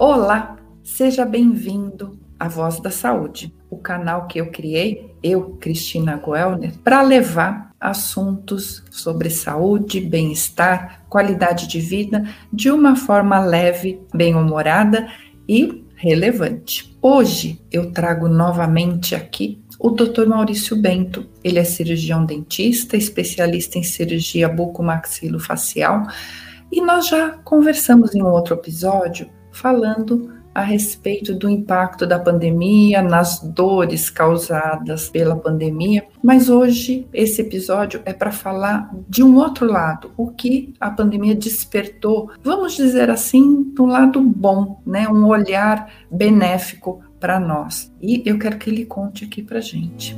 Olá, seja bem-vindo à Voz da Saúde, o canal que eu criei, eu, Cristina Goelner, para levar assuntos sobre saúde, bem-estar, qualidade de vida de uma forma leve, bem-humorada e relevante. Hoje eu trago novamente aqui o Dr. Maurício Bento. Ele é cirurgião dentista, especialista em cirurgia bucomaxilofacial, e nós já conversamos em um outro episódio falando a respeito do impacto da pandemia, nas dores causadas pela pandemia, mas hoje esse episódio é para falar de um outro lado, o que a pandemia despertou, vamos dizer assim, do lado bom, né? Um olhar benéfico para nós. E eu quero que ele conte aqui para gente.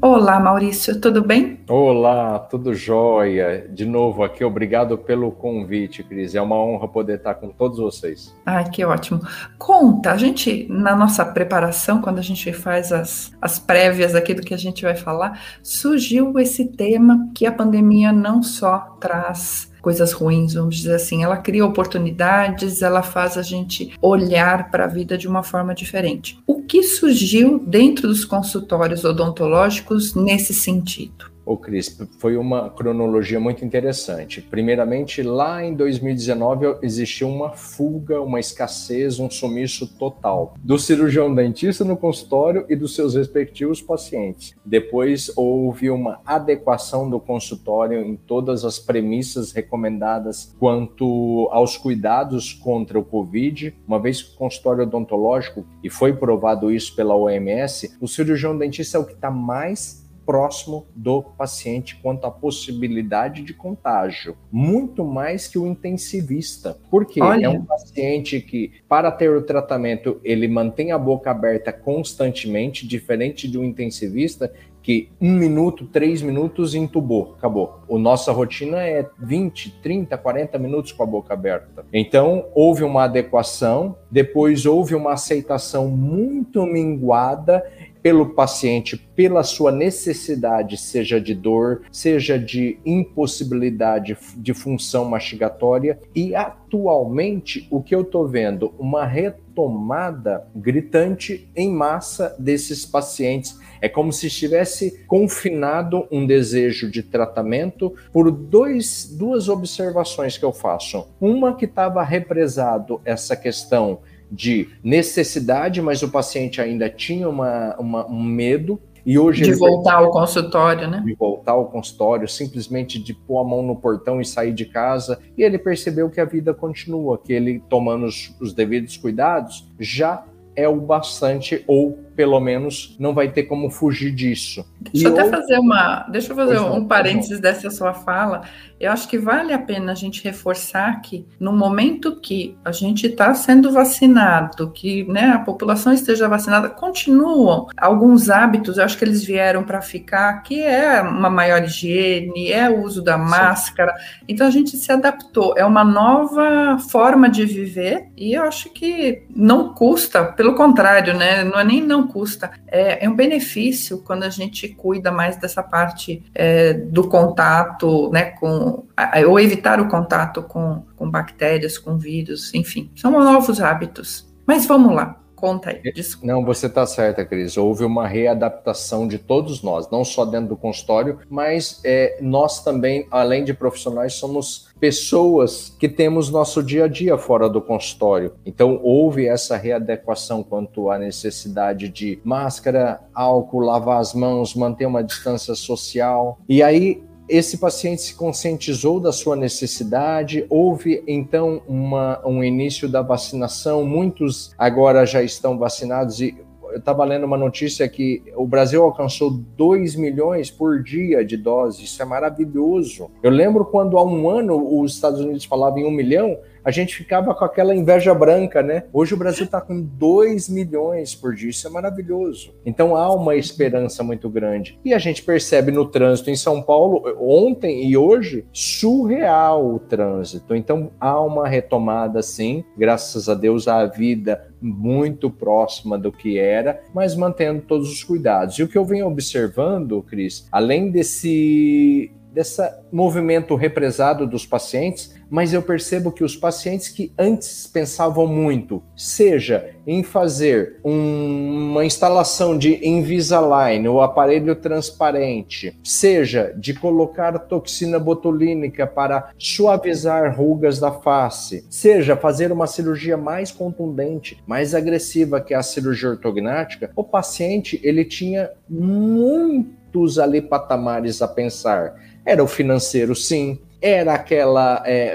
Olá, Maurício, tudo bem? Olá, tudo jóia. De novo aqui, obrigado pelo convite, Cris. É uma honra poder estar com todos vocês. Ah, que ótimo. Conta, a gente, na nossa preparação, quando a gente faz as, as prévias aqui do que a gente vai falar, surgiu esse tema que a pandemia não só traz coisas ruins, vamos dizer assim. Ela cria oportunidades, ela faz a gente olhar para a vida de uma forma diferente. O que surgiu dentro dos consultórios odontológicos nesse sentido? Ô Cris, foi uma cronologia muito interessante. Primeiramente, lá em 2019 existiu uma fuga, uma escassez, um sumiço total do cirurgião dentista no consultório e dos seus respectivos pacientes. Depois houve uma adequação do consultório em todas as premissas recomendadas quanto aos cuidados contra o Covid, uma vez que o consultório odontológico, e foi provado isso pela OMS, o cirurgião dentista é o que está mais próximo do paciente quanto à possibilidade de contágio, muito mais que o intensivista, porque Olha. é um paciente que, para ter o tratamento, ele mantém a boca aberta constantemente, diferente de um intensivista que um minuto, três minutos entubou, acabou. O nossa rotina é 20, 30, 40 minutos com a boca aberta. Então, houve uma adequação, depois houve uma aceitação muito minguada pelo paciente, pela sua necessidade, seja de dor, seja de impossibilidade de função mastigatória. E atualmente, o que eu estou vendo? Uma retomada gritante em massa desses pacientes. É como se estivesse confinado um desejo de tratamento por dois, duas observações que eu faço. Uma que estava represado essa questão de necessidade, mas o paciente ainda tinha uma, uma um medo. E hoje de voltar ao consultório, né? De voltar ao consultório, simplesmente de pôr a mão no portão e sair de casa. E ele percebeu que a vida continua, que ele, tomando os, os devidos cuidados, já é o bastante, ou pelo menos não vai ter como fugir disso. Deixa eu até fazer uma. Deixa eu fazer um parênteses dessa sua fala. Eu acho que vale a pena a gente reforçar que no momento que a gente está sendo vacinado, que né, a população esteja vacinada, continuam alguns hábitos, eu acho que eles vieram para ficar, que é uma maior higiene, é o uso da máscara. Sim. Então a gente se adaptou, é uma nova forma de viver e eu acho que não custa, pelo contrário, né? Não é nem não custa, é, é um benefício quando a gente cuida mais dessa parte é, do contato, né, com, ou evitar o contato com, com bactérias, com vírus, enfim, são novos hábitos. Mas vamos lá. Conta aí, desculpa. Não, você está certa, Cris. Houve uma readaptação de todos nós, não só dentro do consultório, mas é, nós também, além de profissionais, somos pessoas que temos nosso dia a dia fora do consultório. Então, houve essa readequação quanto à necessidade de máscara, álcool, lavar as mãos, manter uma distância social. E aí, esse paciente se conscientizou da sua necessidade, houve então uma, um início da vacinação, muitos agora já estão vacinados e eu estava lendo uma notícia que o Brasil alcançou 2 milhões por dia de doses, isso é maravilhoso. Eu lembro quando há um ano os Estados Unidos falavam em um milhão, a gente ficava com aquela inveja branca, né? Hoje o Brasil está com 2 milhões por dia, isso é maravilhoso. Então há uma esperança muito grande. E a gente percebe no trânsito em São Paulo, ontem e hoje, surreal o trânsito. Então há uma retomada, sim, graças a Deus, a vida muito próxima do que era, mas mantendo todos os cuidados. E o que eu venho observando, Cris, além desse desse movimento represado dos pacientes, mas eu percebo que os pacientes que antes pensavam muito, seja em fazer um, uma instalação de Invisalign, o aparelho transparente, seja de colocar toxina botulínica para suavizar rugas da face, seja fazer uma cirurgia mais contundente, mais agressiva que a cirurgia ortognática, o paciente ele tinha muitos ali patamares a pensar. Era o financeiro, sim, era aquela é,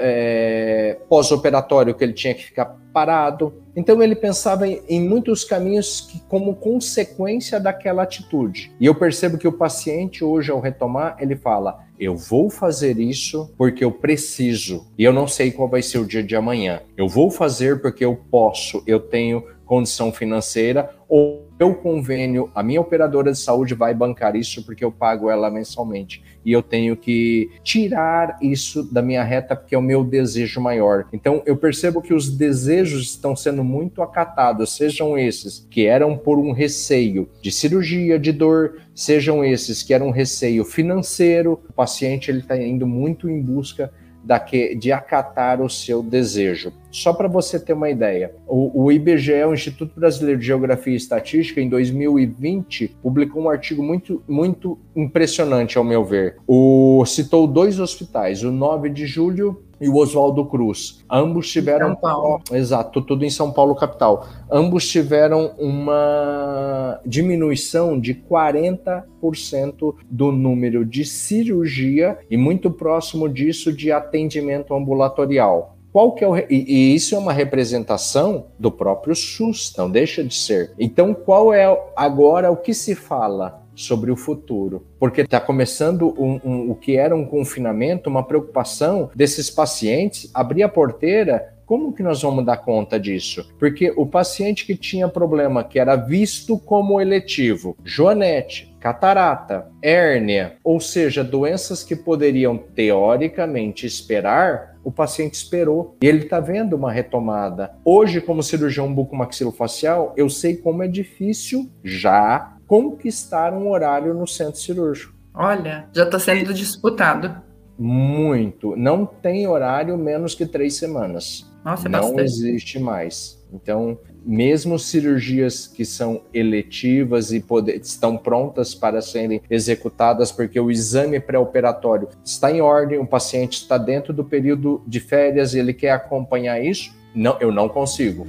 é, pós-operatório que ele tinha que ficar parado. Então ele pensava em, em, muitos caminhos que, como consequência daquela atitude. E eu percebo que o paciente hoje, ao retomar, ele fala: eu vou fazer isso porque eu preciso e eu não sei qual vai ser o dia de amanhã. Eu vou fazer porque eu posso, eu tenho condição financeira ou meu convênio, a minha operadora de saúde vai bancar isso porque eu pago ela mensalmente. E eu tenho que tirar isso da minha reta porque é o meu desejo maior. Então eu percebo que os desejos estão sendo muito acatados, sejam esses que eram por um receio de cirurgia, de dor, sejam esses que eram um receio financeiro. O paciente ele está indo muito em busca daqui, de acatar o seu desejo. Só para você ter uma ideia, o, o, IBGE, o Instituto Brasileiro de Geografia e Estatística, em 2020, publicou um artigo muito, muito impressionante, ao meu ver. O, citou dois hospitais, o 9 de julho e o Oswaldo Cruz. Ambos tiveram. São Paulo. Exato, tudo em São Paulo, capital. Ambos tiveram uma diminuição de 40% do número de cirurgia e muito próximo disso de atendimento ambulatorial. Qual que é o, e, e, isso é uma representação do próprio SUS, não deixa de ser. Então, qual é agora o que se fala? Sobre o futuro, porque está começando um, um, o que era um confinamento, uma preocupação desses pacientes abrir a porteira. Como que nós vamos dar conta disso? Porque o paciente que tinha problema que era visto como eletivo, Joanete, catarata, hérnia, ou seja, doenças que poderiam teoricamente esperar, o paciente esperou e ele está vendo uma retomada. Hoje, como cirurgião bucomaxilofacial, eu sei como é difícil já conquistar um horário no centro cirúrgico. Olha, já está sendo disputado. Muito. Não tem horário menos que três semanas. Nossa, é Não bastante. existe mais. Então, mesmo cirurgias que são eletivas e poder, estão prontas para serem executadas, porque o exame pré-operatório está em ordem, o paciente está dentro do período de férias e ele quer acompanhar isso, não, eu não consigo.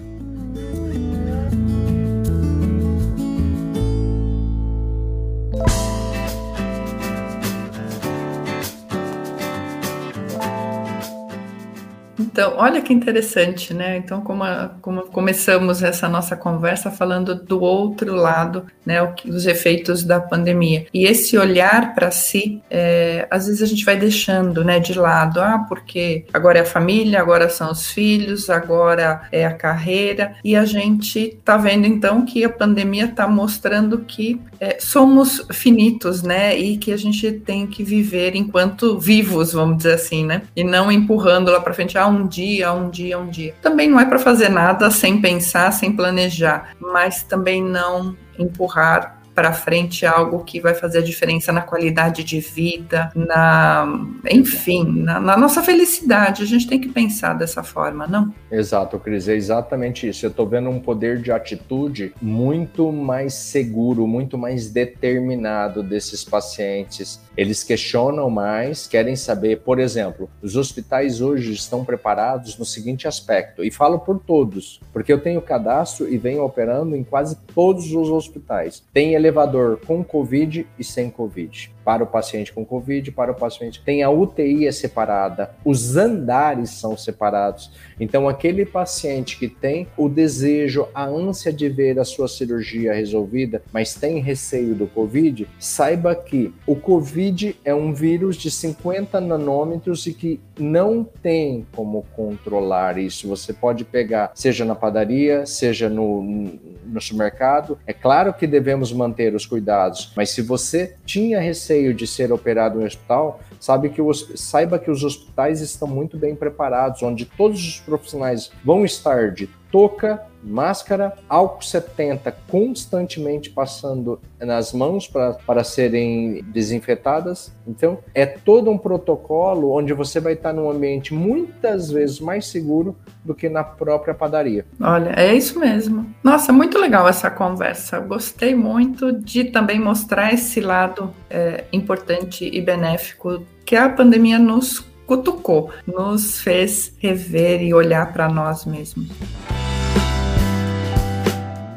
Então, olha que interessante, né? Então, como, a, como começamos essa nossa conversa falando do outro lado, né? Os efeitos da pandemia. E esse olhar para si, é, às vezes a gente vai deixando, né, de lado. Ah, porque agora é a família, agora são os filhos, agora é a carreira. E a gente tá vendo então que a pandemia está mostrando que é, somos finitos, né? E que a gente tem que viver enquanto vivos, vamos dizer assim, né? E não empurrando lá para frente. Ah, um dia, um dia, um dia. Também não é para fazer nada sem pensar, sem planejar, mas também não empurrar para frente algo que vai fazer a diferença na qualidade de vida, na, enfim, na, na, nossa felicidade. A gente tem que pensar dessa forma, não? Exato, Cris, é exatamente isso. Eu estou vendo um poder de atitude muito mais seguro, muito mais determinado desses pacientes. Eles questionam mais, querem saber, por exemplo, os hospitais hoje estão preparados no seguinte aspecto, e falo por todos, porque eu tenho cadastro e venho operando em quase todos os hospitais. Tem elevador com Covid e sem Covid. Para o paciente com Covid, para o paciente. Tem a UTI é separada, os andares são separados. Então, aquele paciente que tem o desejo, a ânsia de ver a sua cirurgia resolvida, mas tem receio do Covid, saiba que o Covid é um vírus de 50 nanômetros e que não tem como controlar isso. Você pode pegar, seja na padaria, seja no, no supermercado. É claro que devemos manter os cuidados, mas se você tinha receio de ser operado em hospital, sabe que os, saiba que os hospitais estão muito bem preparados, onde todos os profissionais vão estar de touca, máscara, álcool 70 constantemente passando nas mãos para serem desinfetadas. Então, é todo um protocolo onde você vai estar num ambiente muitas vezes mais seguro do que na própria padaria. Olha, é isso mesmo. Nossa, muito legal essa conversa. Gostei muito de também mostrar esse lado é, importante e benéfico que a pandemia nos cutucou, nos fez rever e olhar para nós mesmos.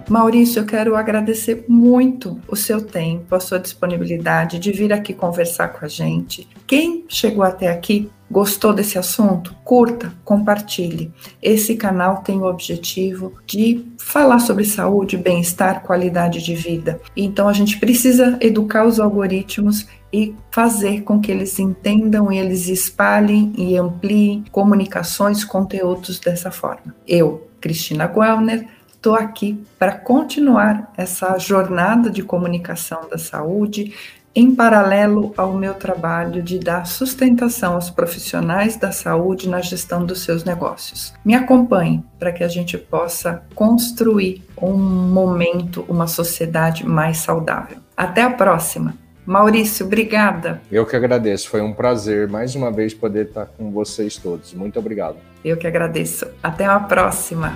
Maurício, eu quero agradecer muito o seu tempo, a sua disponibilidade de vir aqui conversar com a gente. Quem chegou até aqui, gostou desse assunto? Curta, compartilhe. Esse canal tem o objetivo de falar sobre saúde, bem-estar, qualidade de vida. Então a gente precisa educar os algoritmos e fazer com que eles entendam e eles espalhem e ampliem comunicações, conteúdos dessa forma. Eu, Cristina Guelner, estou aqui para continuar essa jornada de comunicação da saúde em paralelo ao meu trabalho de dar sustentação aos profissionais da saúde na gestão dos seus negócios. Me acompanhe para que a gente possa construir um momento, uma sociedade mais saudável. Até a próxima! Maurício, obrigada. Eu que agradeço, foi um prazer mais uma vez poder estar com vocês todos. Muito obrigado. Eu que agradeço. Até a próxima.